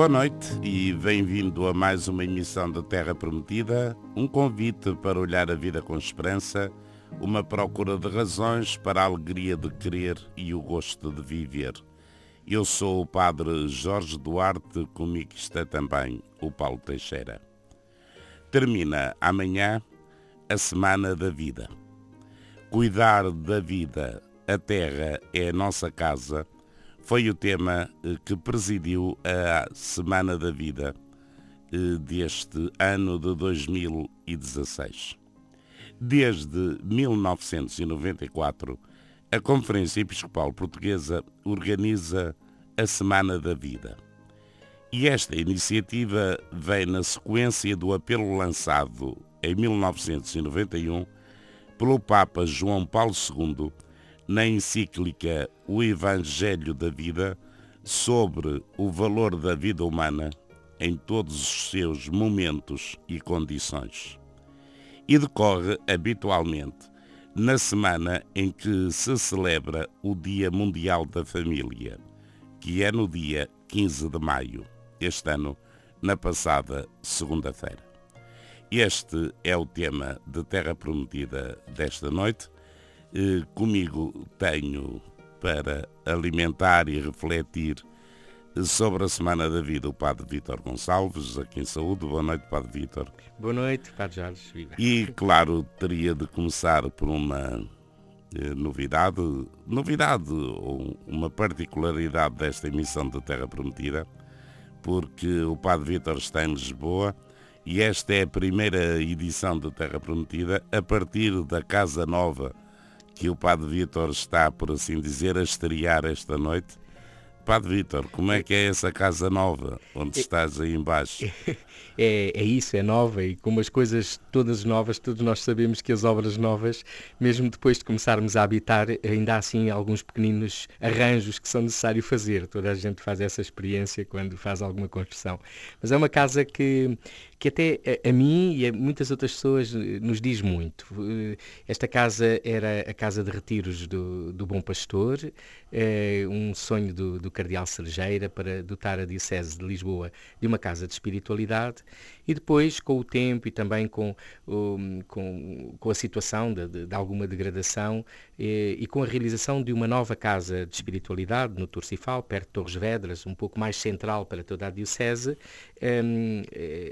Boa noite e bem-vindo a mais uma emissão da Terra Prometida, um convite para olhar a vida com esperança, uma procura de razões para a alegria de querer e o gosto de viver. Eu sou o Padre Jorge Duarte, comigo está também o Paulo Teixeira. Termina amanhã a Semana da Vida. Cuidar da vida, a terra é a nossa casa, foi o tema eh, que presidiu a Semana da Vida eh, deste ano de 2016. Desde 1994, a Conferência Episcopal Portuguesa organiza a Semana da Vida. E esta iniciativa vem na sequência do apelo lançado em 1991 pelo Papa João Paulo II na encíclica O Evangelho da Vida sobre o valor da vida humana em todos os seus momentos e condições. E decorre habitualmente na semana em que se celebra o Dia Mundial da Família, que é no dia 15 de maio este ano, na passada segunda-feira. Este é o tema de Terra Prometida desta noite. Eh, comigo tenho para alimentar e refletir sobre a Semana da Vida o Padre Vítor Gonçalves, aqui em Saúde. Boa noite, Padre Vítor. Boa noite, Padre Jorge. Viva. E, claro, teria de começar por uma eh, novidade, novidade ou uma particularidade desta emissão de Terra Prometida porque o Padre Vítor está em Lisboa e esta é a primeira edição de Terra Prometida a partir da Casa Nova que o Padre Vítor está, por assim dizer, a estrear esta noite. Padre Vítor, como é que é essa casa nova, onde é- estás aí embaixo? É, é isso, é nova e como as coisas todas novas, todos nós sabemos que as obras novas, mesmo depois de começarmos a habitar, ainda há assim alguns pequeninos arranjos que são necessários fazer. Toda a gente faz essa experiência quando faz alguma construção. Mas é uma casa que que até a, a, mim e a muitas outras pessoas eh, nos diz muito. Eh, esta casa era a casa de retiros do, do Bom Pastor, é, um sonho do, do Cardeal Sergeira para dotar a Diocese de Lisboa de uma casa de espiritualidade e depois, com o tempo e também com, com, com, a situação de, de, de alguma degradação e, e, com a realização de uma nova casa de espiritualidade no Torcifal, perto de Torres Vedras, um pouco mais central para toda a Diocese, um,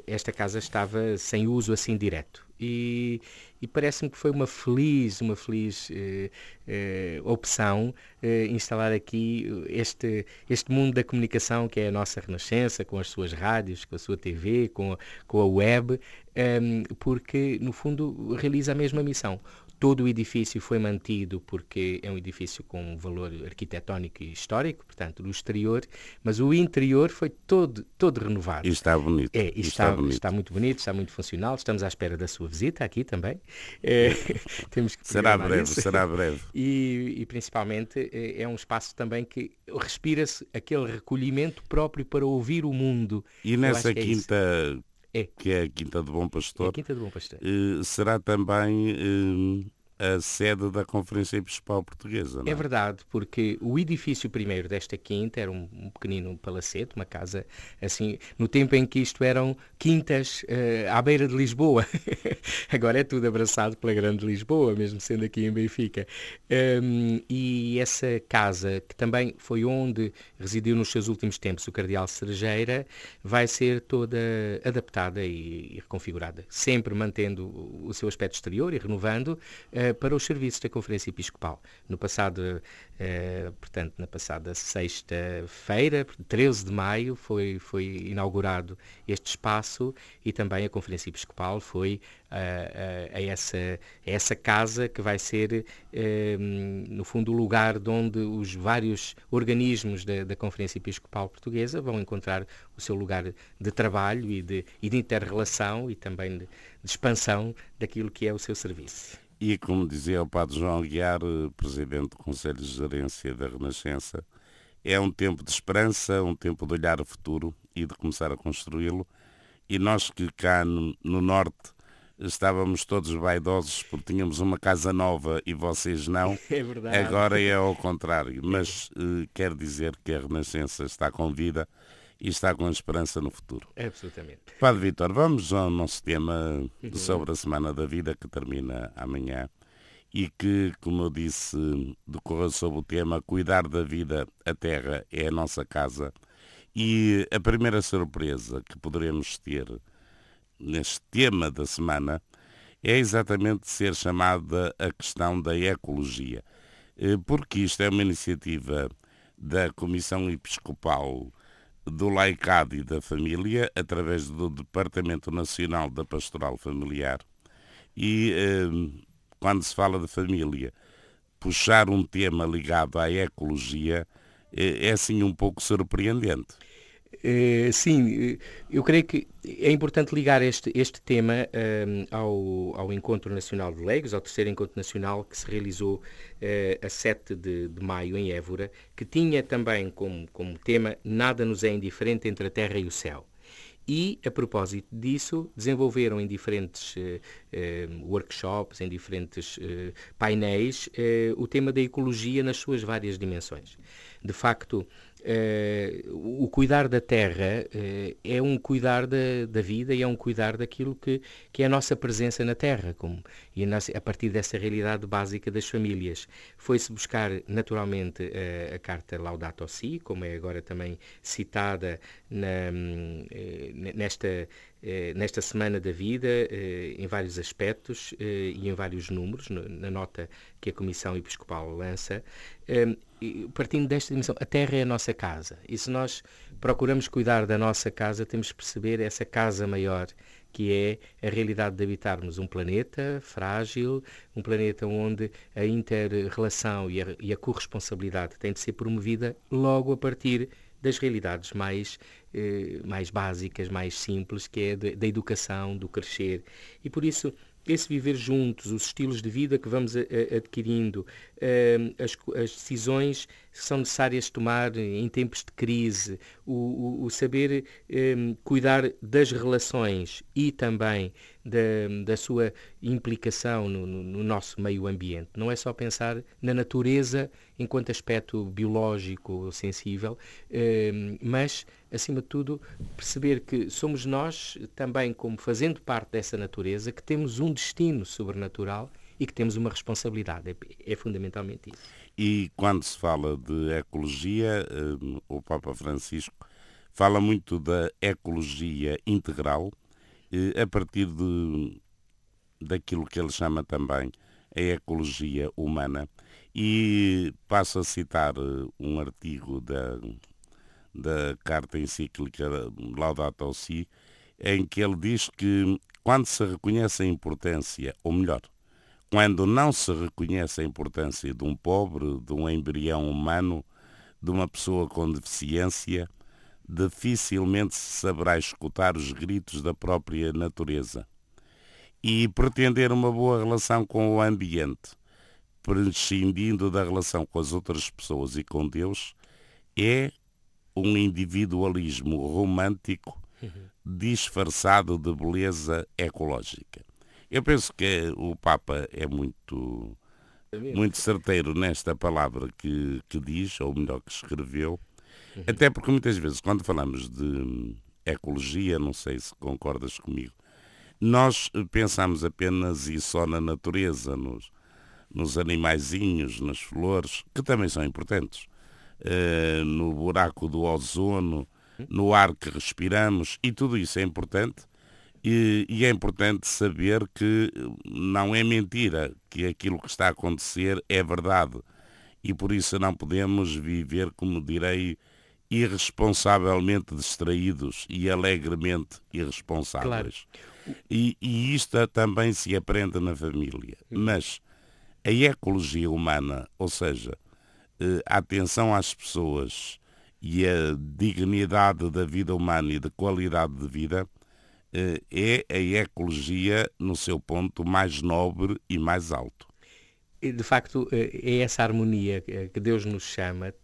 esta casa estava sem uso assim direto. E, e parece-me que foi uma feliz, uma feliz eh, eh, opção eh, instalar aqui este, este mundo da comunicação que é a nossa renascença, com as suas rádios, com a sua TV, com com a web, ehm, porque no fundo realiza a mesma missão Todo o edifício foi mantido porque é um edifício com um valor arquitetónico e histórico, portanto, do exterior, mas o interior foi todo, todo renovado. E está bonito. É, e está, está, bonito. está muito bonito, está muito funcional. Estamos à espera da sua visita aqui também. É, temos que será breve, isso. será breve. E, e principalmente é, é um espaço também que respira-se aquele recolhimento próprio para ouvir o mundo. E nessa é quinta é. Que é a Quinta do Bom Pastor. É Quinta do Bom Pastor. Uh, será também uh, a sede da Conferência Episcopal Portuguesa. É? é? verdade, porque o edifício primeiro desta quinta era um, um, pequenino palacete, uma casa assim, no tempo em que isto eram quintas uh, à beira de Lisboa. Agora é tudo abraçado pela grande Lisboa, mesmo sendo aqui em Benfica. Um, e essa casa, que também foi onde residiu nos seus últimos tempos o Cardeal Cerejeira, vai ser toda adaptada e, e reconfigurada, sempre mantendo o seu aspecto exterior e renovando. Uh, para os serviços da Conferência Episcopal. No passado, eh, portanto, na passada sexta-feira, 13 de maio, foi, foi inaugurado este espaço e também a Conferência Episcopal foi a, a, essa, a essa casa que vai ser, eh, no fundo, o lugar de onde os vários organismos da, da Conferência Episcopal Portuguesa vão encontrar o seu lugar de trabalho e de, e de inter-relação e também de, de expansão daquilo que é o seu serviço. E, como dizia o Padre João Aguiar, Presidente do Conselho de Gerência da Renascença, é um tempo de esperança, um tempo de olhar o futuro e de começar a construí-lo. E nós que cá no, no, Norte estávamos todos vaidosos porque tínhamos uma casa nova e vocês não. É verdade. Agora é ao contrário. Mas eh, quero dizer que a Renascença está com vida e está com esperança no futuro. Absolutamente. Padre Vitor, vamos ao nosso tema uhum. sobre a Semana da Vida que termina amanhã e que, como eu disse, decorreu sobre o tema Cuidar da Vida, a Terra é a nossa casa. E a primeira surpresa que poderemos ter neste tema da semana é exatamente ser chamada a questão da ecologia, eh, porque isto é uma iniciativa da Comissão Episcopal do Laicado e da Família, através do Departamento Nacional da Pastoral Familiar. E eh, quando se fala de família, puxar um tema ligado à ecologia é, é assim um pouco surpreendente. Uh, sim, eh, eu creio que é importante ligar este, este tema um, ao, ao Encontro Nacional de Leigos, ao terceiro Encontro Nacional que se realizou uh, a 7 de, de, maio em Évora, que tinha também como, como tema Nada nos é indiferente entre a terra e o céu. E, a propósito disso, desenvolveram em diferentes uh, workshops, em diferentes painéis, o tema da ecologia nas suas várias dimensões. De facto, Uh, o cuidar da terra uh, é um cuidar da, da, vida e é um cuidar daquilo que, que é a nossa presença na terra, como, e a, nossa, a partir dessa realidade básica das famílias. Foi-se buscar, naturalmente, uh, a carta Laudato Si, como é agora também citada na, nesta eh, nesta Semana da Vida, eh, em vários aspectos eh, e em vários números, na nota que a Comissão Episcopal lança, partindo desta dimensão, a Terra é a nossa casa. E se nós procuramos cuidar da nossa casa, temos que perceber essa casa maior que é a realidade de habitarmos um planeta frágil, um planeta onde a inter-relação e a corresponsabilidade tem de ser promovida logo a partir das realidades mais, eh, mais básicas, mais simples, que é da educação, do crescer. E por isso esse viver juntos, os estilos de vida que vamos a, a, adquirindo, uh, as, as, decisões são necessárias tomar em tempos de crise, o, o, o saber um, cuidar das relações e também da, da sua implicação no, no, no, nosso meio ambiente. Não é só pensar na natureza enquanto aspecto biológico sensível, um, mas acima de tudo, perceber que somos nós também, como fazendo parte dessa natureza, que temos um destino sobrenatural e que temos uma responsabilidade. É, é fundamentalmente isso. E quando se fala de ecologia, um, o Papa Francisco fala muito da ecologia integral, a partir de, daquilo que ele chama também a ecologia humana. E passo a citar eh, um artigo da da carta encíclica Laudato Si, em que ele diz que quando se reconhece a importância, ou melhor, quando não se reconhece a importância de um pobre, de um embrião humano, de uma pessoa com deficiência, dificilmente se saberá escutar os gritos da própria natureza. E pretender uma boa relação com o ambiente, prescindindo da relação com as outras pessoas e com Deus, é um individualismo romântico disfarçado de beleza ecológica. Eu penso que o Papa é muito, muito certeiro nesta palavra que, que diz, ou melhor, que escreveu, uhum. até porque muitas vezes, quando falamos de ecologia, não sei se concordas comigo, nós pensamos apenas e só na natureza, nos, nos animaizinhos, nas flores, que também são importantes. Eh, no buraco do ozono, no ar que respiramos, e tudo isso é importante. E, e, é importante saber que não é mentira, que aquilo que está a acontecer é verdade. E por isso não podemos viver, como direi, irresponsavelmente distraídos e alegremente irresponsáveis. Claro. E, e isto também se aprende na família. Mas a ecologia humana, ou seja, eh, a atenção às pessoas e a dignidade da vida humana e da qualidade de vida eh, é a ecologia no seu ponto mais nobre e mais alto. de facto, é essa harmonia que Deus nos chama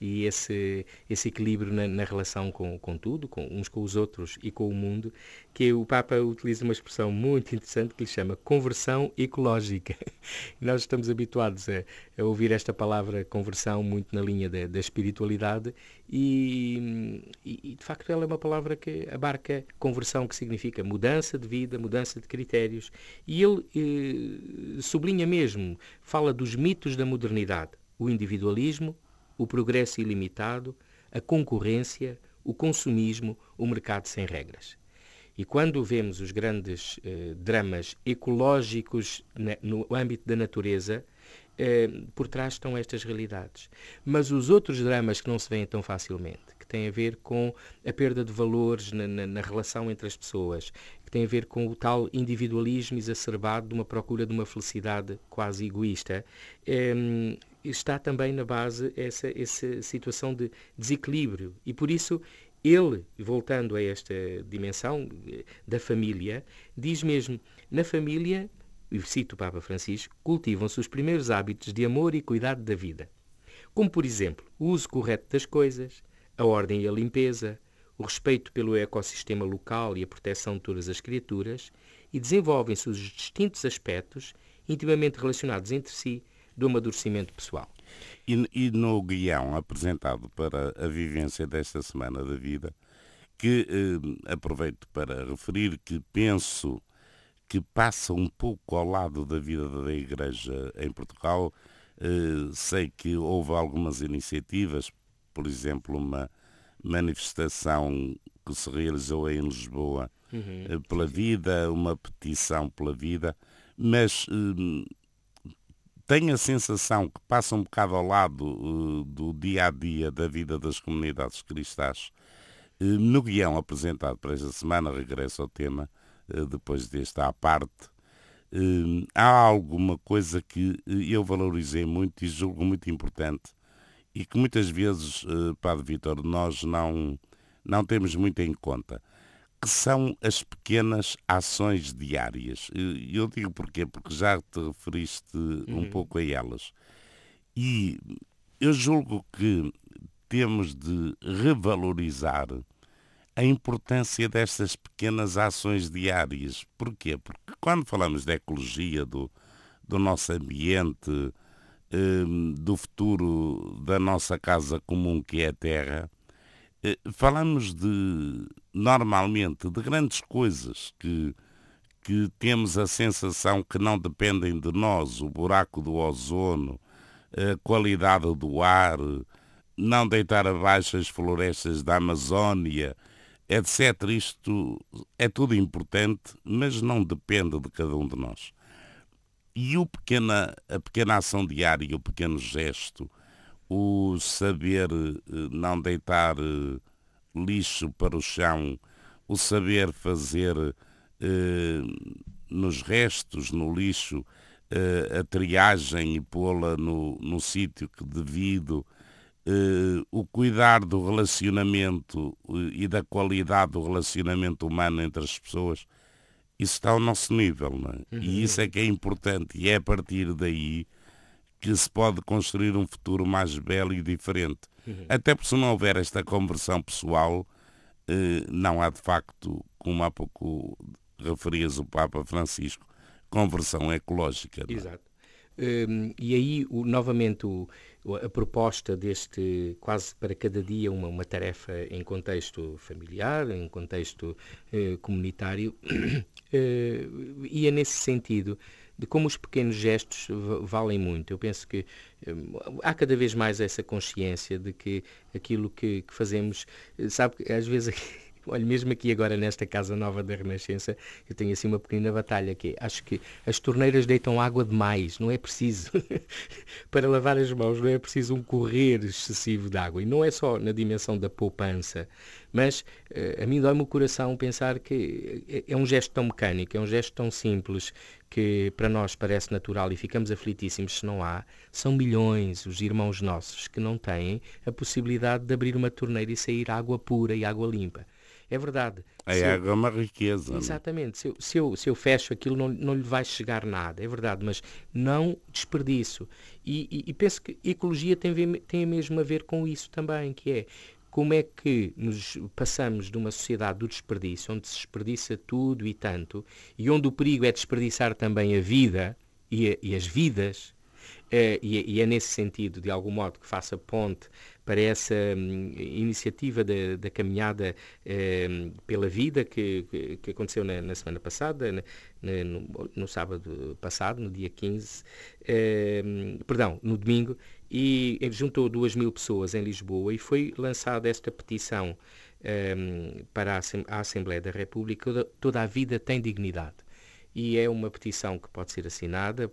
e esse, esse equilíbrio na, na, relação com, com tudo, com uns com os outros e com o mundo, que o Papa utiliza uma expressão muito interessante que lhe chama conversão ecológica. Nós estamos habituados a, a, ouvir esta palavra conversão muito na linha da, da espiritualidade e, e, de facto, ela é uma palavra que abarca conversão, que significa mudança de vida, mudança de critérios. E ele eh, sublinha mesmo, fala dos mitos da modernidade, o individualismo, o progresso ilimitado, a concorrência, o consumismo, o mercado sem regras. E quando vemos os grandes eh, dramas ecológicos no âmbito da natureza, eh, por trás estão estas realidades. Mas os outros dramas que não se veem tão facilmente, que têm a ver com a perda de valores na, na, na relação entre as pessoas, que têm a ver com o tal individualismo exacerbado de uma procura de uma felicidade quase egoísta, eh, está também na base essa, essa situação de desequilíbrio. E por isso ele, voltando a esta dimensão eh, da família, diz mesmo, na família, e cito o Papa Francisco, cultivam-se os primeiros hábitos de amor e cuidado da vida. Como, por exemplo, o uso correto das coisas, a ordem e a limpeza, o respeito pelo ecossistema local e a proteção de todas as criaturas, e desenvolvem-se os distintos aspectos intimamente relacionados entre si do amadurecimento pessoal. E, e, no guião apresentado para a vivência desta Semana da Vida, que eh, aproveito para referir que penso que passa um pouco ao lado da vida da Igreja em Portugal. Eh, sei que houve algumas iniciativas, por exemplo, uma manifestação que se realizou em Lisboa uhum. eh, pela vida, uma petição pela vida, mas eh, tenho a sensação que passa um bocado ao lado uh, do dia a dia da vida das comunidades cristãs. Uh, no guião apresentado para esta semana, regresso ao tema, depois deste à parte, há alguma coisa que eu valorizei muito e julgo muito importante e que muitas vezes, Padre Vitor, nós não, não temos muito em conta que são as pequenas ações diárias. Eu digo porquê? Porque já te referiste uhum. um pouco a elas. E eu julgo que temos de revalorizar a importância destas pequenas ações diárias. Porquê? Porque quando falamos da ecologia, do, do nosso ambiente, hum, do futuro da nossa casa comum que é a Terra, eh, falamos de, normalmente, de grandes coisas que, que temos a sensação que não dependem de nós, o buraco do ozono, a qualidade do ar, não deitar abaixo as florestas da Amazónia, etc. Isto é tudo importante, mas não depende de cada um de nós. E o pequena, a pequena ação diária, o pequeno gesto, o saber eh, não deitar eh, lixo para o chão, o saber fazer eh, nos restos, no lixo, a triagem e pô-la no, no sítio que devido, o cuidar do relacionamento e da qualidade do relacionamento humano entre as pessoas, isso está ao nosso nível, não é? Uhum. E isso é que é importante, e é a partir daí que se pode construir um futuro mais belo e diferente. Uhum. Até porque se não houver esta conversão pessoal, eh, não há de facto, como há pouco referias o Papa Francisco, conversão ecológica. É? Exato. Um, e aí, o, novamente, o, a proposta deste quase para cada dia uma, uma tarefa em contexto familiar, em contexto eh, comunitário, eh, ia nesse sentido de como os pequenos gestos valem muito. Eu penso que hum, há cada vez mais essa consciência de que aquilo que, que fazemos, eh, sabe às vezes Olha, mesmo aqui agora nesta Casa Nova da Renascença, eu tenho assim uma pequena batalha que é, acho que as torneiras deitam água demais, não é preciso. Para lavar as mãos não é preciso um correr excessivo de água. E não é só na dimensão da poupança, mas uh, a mim dói-me o coração pensar que é, é um gesto tão mecânico, é um gesto tão simples, que para nós parece natural e ficamos aflitíssimos se não há, são milhões os irmãos nossos que não têm a possibilidade de abrir uma torneira e sair água pura e água limpa. É verdade. A se água eu... é uma riqueza. É? Exatamente. Se eu, se eu, se eu fecho aquilo, não, não lhe vai chegar nada. É verdade, mas não desperdiço. E, e, e penso que ecologia tem, tem mesmo a ver com isso também, que é como é que nos passamos de uma sociedade do desperdício, onde se desperdiça tudo e tanto, e onde o perigo é desperdiçar também a vida e, a, e as vidas, Uh, e, e, é nesse sentido, de algum modo, que faça ponte para essa um, iniciativa da, da caminhada um, pela vida que, que, aconteceu na, na, semana passada, na, no, no, sábado passado, no dia 15, um, perdão, no domingo, e juntou duas mil pessoas em Lisboa e foi lançada esta petição para a Assembleia da República, toda a vida tem dignidade. E é uma petição que pode ser assinada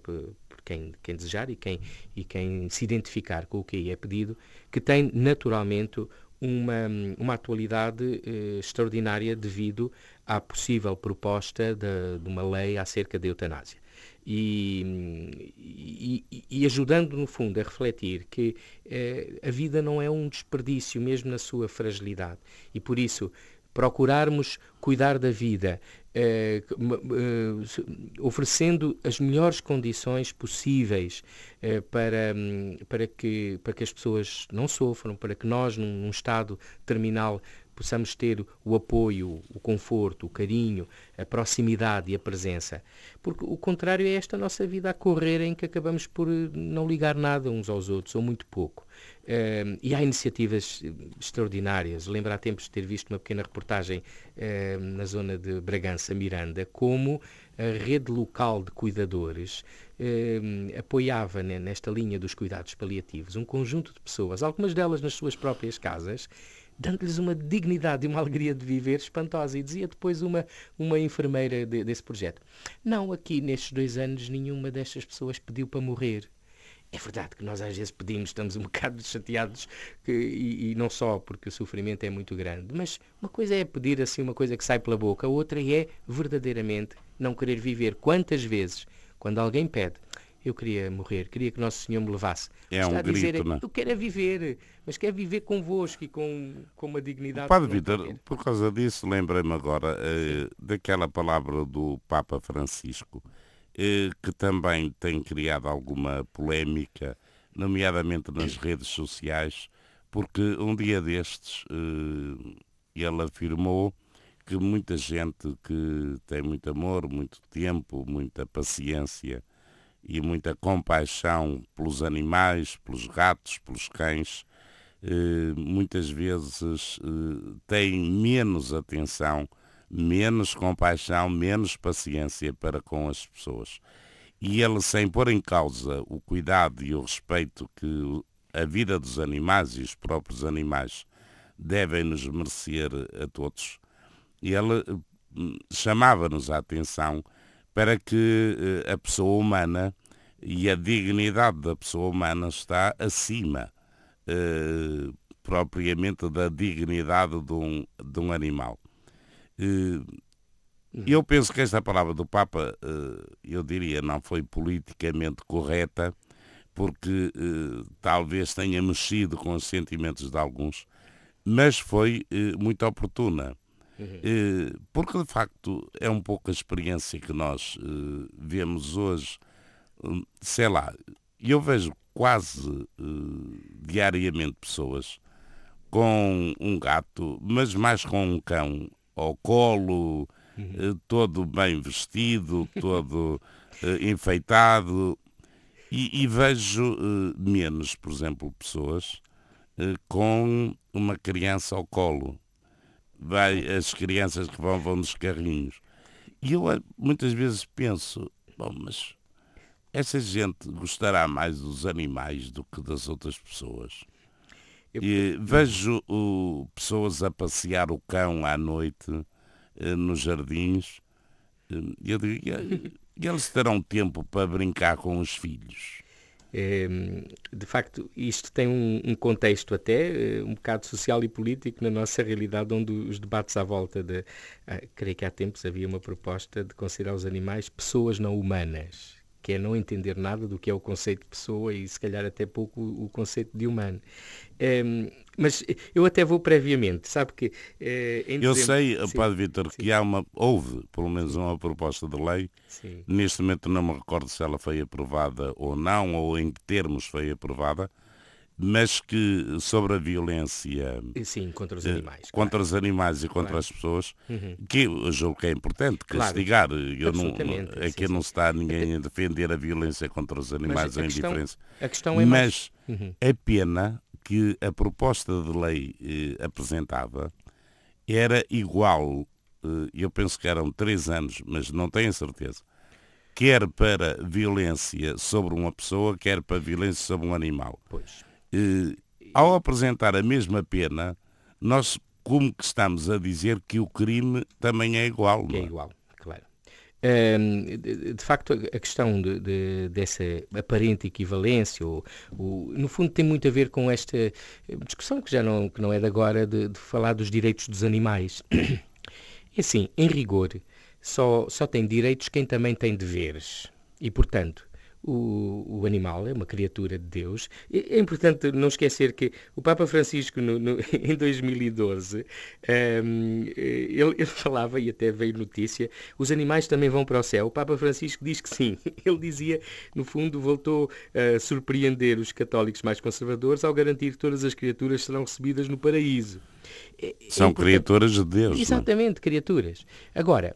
quem, quem desejar e quem, e quem se identificar com o que aí é pedido, que tem naturalmente uma, uma atualidade eh, extraordinária devido à possível proposta de, de, uma lei acerca da eutanásia. E, e, e, ajudando, no fundo, a refletir que eh, a vida não é um desperdício, mesmo na sua fragilidade. E por isso, procurarmos cuidar da vida, eh, eh, oferecendo as melhores condições possíveis eh, para, hum, para, que, para que as pessoas não sofram, para que nós, num, num estado terminal, possamos ter o apoio, o conforto, o carinho, a proximidade e a presença. Porque o contrário é esta nossa vida a correr em que acabamos por não ligar nada uns aos outros, ou muito pouco. Uh, e há iniciativas extraordinárias. Lembro há tempos de ter visto uma pequena reportagem na zona de Bragança, Miranda, como a rede local de cuidadores uh, apoiava né, nesta linha dos cuidados paliativos um conjunto de pessoas, algumas delas nas suas próprias casas, dando-lhes uma dignidade e uma alegria de viver espantosa. E dizia depois uma, uma enfermeira de, desse projeto: Não, aqui nestes dois anos nenhuma destas pessoas pediu para morrer. É verdade que nós às vezes pedimos, estamos um bocado chateados, que, e, e, não só porque o sofrimento é muito grande, mas uma coisa é pedir assim uma coisa que sai pela boca, a outra é verdadeiramente não querer viver. Quantas vezes, quando alguém pede, eu queria morrer, queria que Nosso Senhor me levasse. É Está um a dizer, grito, não? É? Eu quero é viver, mas quero viver convosco e com, com uma dignidade. Padre Vitor, por causa disso, lembrei-me agora eh, daquela palavra do Papa Francisco, eh, que também tem criado alguma polémica, nomeadamente nas redes sociais, porque um dia destes eh, ele afirmou que muita gente que tem muito amor, muito tempo, muita paciência, e muita compaixão pelos animais, pelos gatos, pelos cães, eh, muitas vezes eh, têm menos atenção, menos compaixão, menos paciência para com as pessoas. E ele, sem pôr em causa o cuidado e o respeito que a vida dos animais e os próprios animais devem nos merecer a todos, ele eh, chamava-nos a atenção para que eh, a pessoa humana e a dignidade da pessoa humana está acima eh, propriamente da dignidade de um, de um animal. Eh, eu penso que esta palavra do Papa, eh, eu diria, não foi politicamente correta, porque talvez tenha mexido com os sentimentos de alguns, mas foi muito oportuna. Uhum. porque de facto é um pouco a experiência que nós vemos hoje, sei lá, eu vejo quase uh, diariamente pessoas com um gato, mas mais com um cão ao colo, uhum. uh, todo bem vestido, todo enfeitado, e, e vejo menos, por exemplo, pessoas com uma criança ao colo vai as crianças que vão, vão nos carrinhos. E eu eh, muitas vezes penso, bom, mas essa gente gostará mais dos animais do que das outras pessoas. Eu... E vejo uh, pessoas a passear o cão à noite uh, nos jardins. Uh, eu digo, e eles terão tempo para brincar com os filhos. Ehm, de facto, isto tem um, contexto até eh, um bocado social e político na nossa realidade, onde os debates à volta de. Ah, creio que há tempos havia uma proposta de considerar os animais pessoas não humanas, que é não entender nada do que é o conceito de pessoa e se calhar até pouco o, conceito de humano. Ehm, Mas eu até vou previamente, sabe que... Eh, eu dezembro... sei, sim, Padre Vitor, que há uma, houve pelo menos uma proposta de lei, sim. neste momento não me recordo se ela foi aprovada ou não, ou em que termos foi aprovada, mas que sobre a violência Sim, contra os animais, eh, contra claro. os animais e contra claro. as pessoas, uhum. que eu julgo que é importante castigar. Claro. Eu não, aqui sim, não sim. está ninguém a defender a violência contra os animais ou a indiferença. A questão é mas mais... uhum. é pena que a proposta de lei eh, apresentada era igual, eh, eu penso que eram três anos, mas não tenho certeza, quer para violência sobre uma pessoa, quer para violência sobre um animal. Pois. Eh, ao apresentar a mesma pena, nós como que estamos a dizer que o crime também é igual. é? é igual, de, facto, a questão de, de, dessa aparente equivalência, ou, ou, no fundo, tem muito a ver com esta discussão que já não, que não é de agora, de, de falar dos direitos dos animais. É assim, em rigor, só, só tem direitos quem também tem deveres. E, portanto, o, o, animal é uma criatura de Deus. É importante não esquecer que o Papa Francisco, no, no, em 2012, um, ehm, ele, ele, falava, e até veio notícia, os animais também vão para o céu. O Papa Francisco diz que sim. Ele dizia, no fundo, voltou a surpreender os católicos mais conservadores ao garantir que todas as criaturas serão recebidas no paraíso. É, é São criaturas de Deus. É? Exatamente, não? criaturas. Agora,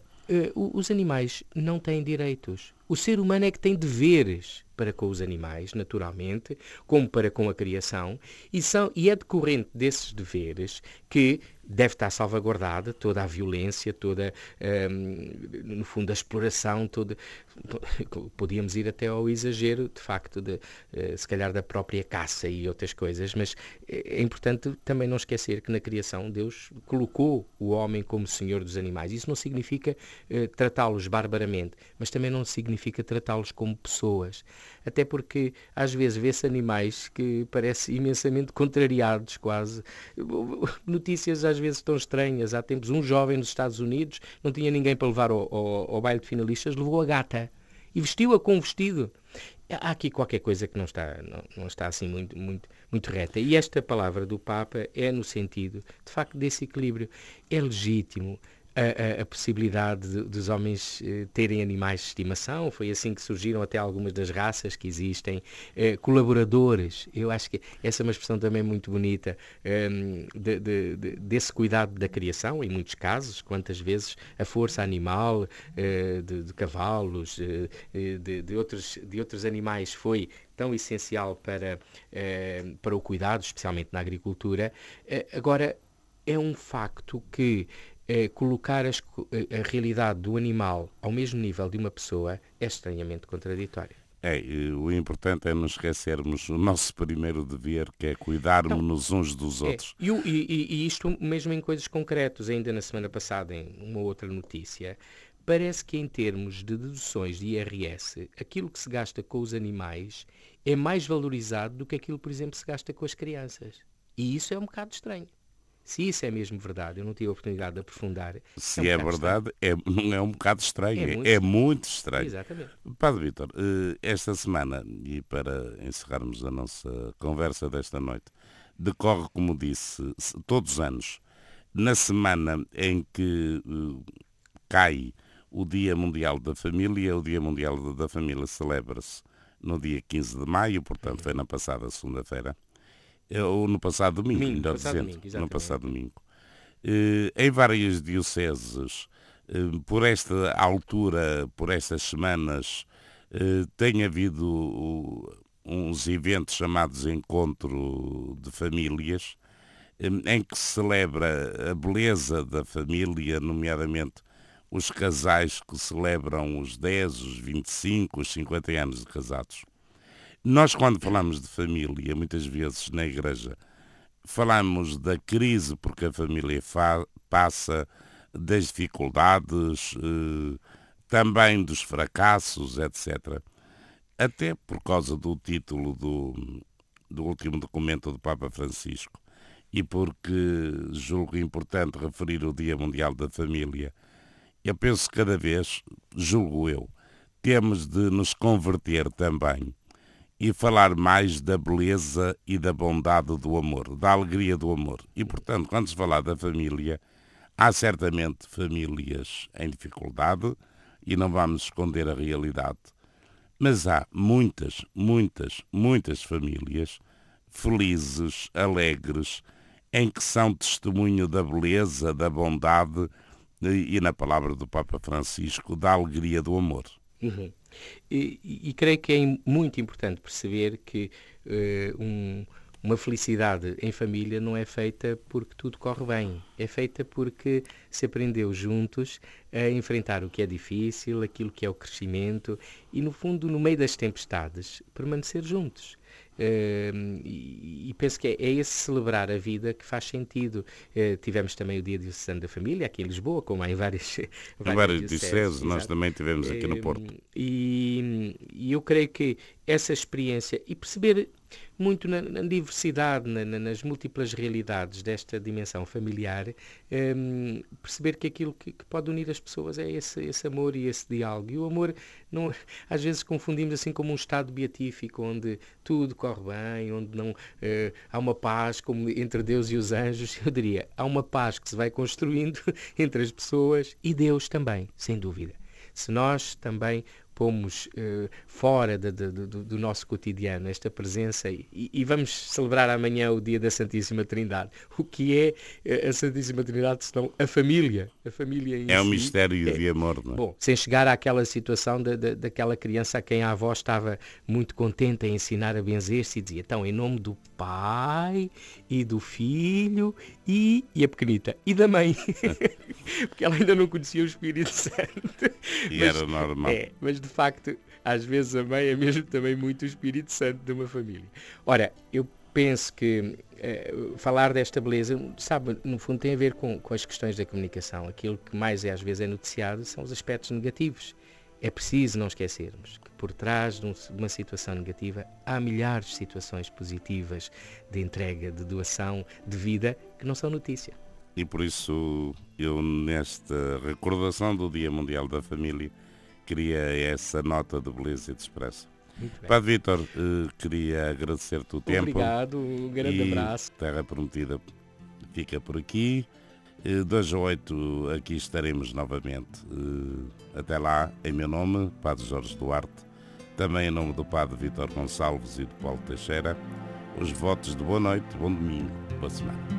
uh, os animais não têm direitos. O ser humano é que tem deveres para com os animais, naturalmente, como para com a criação, e, são, e é decorrente desses deveres que deve estar salvaguardada toda a violência, toda, um, no fundo, a exploração, toda, podíamos ir até ao exagero, de facto, de, uh, se calhar da própria caça e outras coisas, mas é importante também não esquecer que na criação Deus colocou o homem como senhor dos animais. Isso não significa uh, tratá-los barbaramente, mas também não significa tratá-los como pessoas. Até porque às vezes vê-se animais que parecem imensamente contrariados, quase. Notícias às vezes tão estranhas. Há tempos um jovem nos Estados Unidos não tinha ninguém para levar ao, ao, ao baile de finalistas, levou a gata e vestiu-a com um vestido. Há aqui qualquer coisa que não está, não, não, está assim muito, muito, muito reta. E esta palavra do Papa é no sentido, de facto, desse equilíbrio. É legítimo, a, a, a possibilidade de, dos homens eh, terem animais de estimação. Foi assim que surgiram até algumas das raças que existem. Eh, colaboradores, eu acho que essa é uma expressão também muito bonita, eh, de, de, de, desse cuidado da criação, em muitos casos, quantas vezes a força animal eh, de, cavalos, eh, de, outros, de outros animais foi tão essencial para, eh, para o cuidado, especialmente na agricultura. agora, é um facto que é, colocar as, a realidade do animal ao mesmo nível de uma pessoa é estranhamente contraditório. É, o importante é não esquecermos o nosso primeiro dever, que é cuidarmos-nos uns dos é, outros. E, e, e, isto mesmo em coisas concretas, ainda na semana passada, em uma outra notícia, parece que em termos de deduções de IRS, aquilo que se gasta com os animais é mais valorizado do que aquilo, por exemplo, se gasta com as crianças. E isso é um bocado estranho. Se isso é mesmo verdade, eu não tive a oportunidade de aprofundar. Se é, um é verdade, é, não é um bocado estranho, é muito, é muito estranho. Exatamente. Padre Vitor, eh, esta semana, e para encerrarmos a nossa conversa desta noite, decorre, como disse, todos os anos, na semana em que uh, cai o Dia Mundial da Família, o Dia Mundial da Família celebra-se no dia 15 de maio, portanto foi na passada segunda-feira, ou no passado domingo, domingo melhor dizendo, domingo, no passado domingo. Eh, em várias dioceses, eh, por esta altura, por estas semanas, eh, tem havido uns eventos chamados Encontro de Famílias, em que se celebra a beleza da família, nomeadamente os casais que celebram os 10, os 25, os 50 anos de casados. Nós, quando falamos de família, muitas vezes na igreja, falamos da crise porque a família passa, das dificuldades, eh, também dos fracassos, etc. Até por causa do título do, do último documento do Papa Francisco e porque julgo importante referir o Dia Mundial da Família, eu penso que cada vez, julgo eu, temos de nos converter também e falar mais da beleza e da bondade do amor, da alegria do amor. E, portanto, quando se falar da família, há certamente famílias em dificuldade e não vamos esconder a realidade. Mas há muitas, muitas, muitas famílias felizes, alegres, em que são testemunho da beleza, da bondade e, na palavra do Papa Francisco, da alegria do amor. Uhum. E, e, creio que é muito importante perceber que uh, um, uma felicidade em família não é feita porque tudo corre bem, é feita porque se aprendeu juntos a enfrentar o que é difícil, aquilo que é o crescimento e, no fundo, no meio das tempestades, permanecer juntos. Uh, e, e, penso que é, é, esse celebrar a vida que faz sentido. Uh, tivemos também o Dia Diocesano da Família aqui em Lisboa, como há em várias, várias, várias dioceses. Nós também tivemos aqui no Porto. E, e eu creio que essa experiência e perceber muito na, na diversidade, na, nas múltiplas realidades desta dimensão familiar, um, perceber que aquilo que, que, pode unir as pessoas é esse, esse amor e esse diálogo. E o amor, não, às vezes confundimos assim como um estado beatífico, onde tudo corre bem, onde não uh, há uma paz como entre Deus e os anjos. Eu diria, há uma paz que se vai construindo entre as pessoas e Deus também, sem dúvida. Se nós também pomos uh, fora de, de, de, do nosso cotidiano esta presença e, e, vamos celebrar amanhã o dia da Santíssima Trindade. O que é eh, a Santíssima Trindade senão a família? A família em é um mistério é, de amor, não é? Bom, sem chegar àquela situação daquela criança a quem a avó estava muito contente a ensinar a benzer-se e dizia, então, em nome do pai e do filho e, e a pequenita, e da mãe. Porque ela ainda não conhecia o Espírito Santo. E mas, era normal. É, mas de facto, às vezes a mãe é mesmo também muito o Espírito Santo de uma família. Ora, eu penso que eh, falar desta beleza, sabe, no fundo tem a ver com, com as questões da comunicação. Aquilo que mais é, às vezes é noticiado são os aspectos negativos. É preciso não esquecermos que por trás de uma situação negativa há milhares de situações positivas de entrega, de doação, de vida que não são notícia. E por isso eu nesta recordação do Dia Mundial da Família queria essa nota de beleza e de esperança. Padre Vitor, eh, queria agradecer-te o tempo. Obrigado, um grande e abraço. Terra Prometida fica por aqui. Eh, das 8 aqui estaremos novamente. Eh, até lá, em meu nome, Padre Jorge Duarte, também em nome do Padre Vitor Gonçalves e do Paulo Teixeira, os votos de boa noite, bom domingo, boa semana.